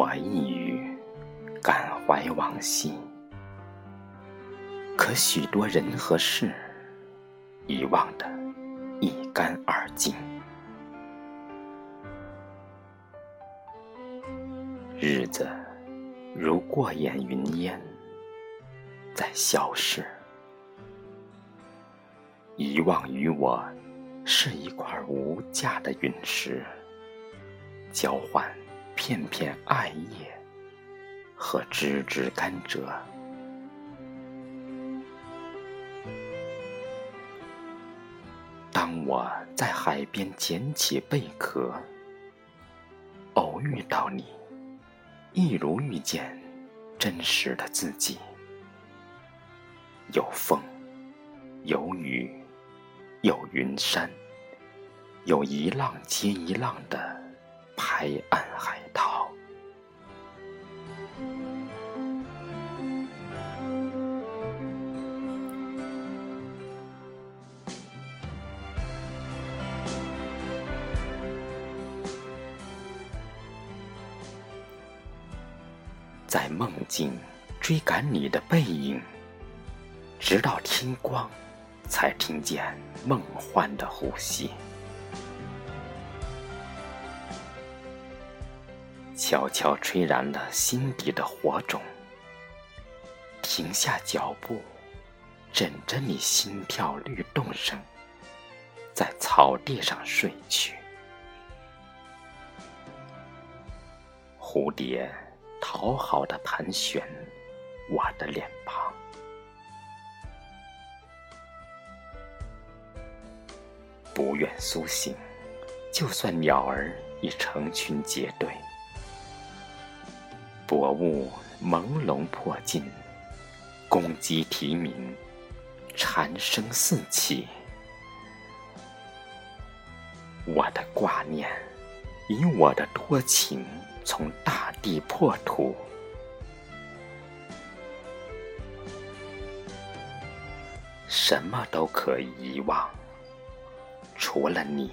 我一语感怀往昔，可许多人和事遗忘得一干二净。日子如过眼云烟，在消逝。遗忘于我，是一块无价的陨石，交换。片片艾叶和枝枝甘蔗。当我在海边捡起贝壳，偶遇到你。一如遇见真实的自己，有风，有雨，有云山，有一浪接一浪的拍岸在梦境追赶你的背影，直到天光，才听见梦幻的呼吸。悄悄吹燃了心底的火种，停下脚步，枕着你心跳律动声，在草地上睡去。蝴蝶。讨好的盘旋我的脸庞，不愿苏醒，就算鸟儿已成群结队，薄雾朦胧破尽，公鸡啼鸣，蝉声四起，我的挂念，以我的多情。从大地破土，什么都可以遗忘，除了你。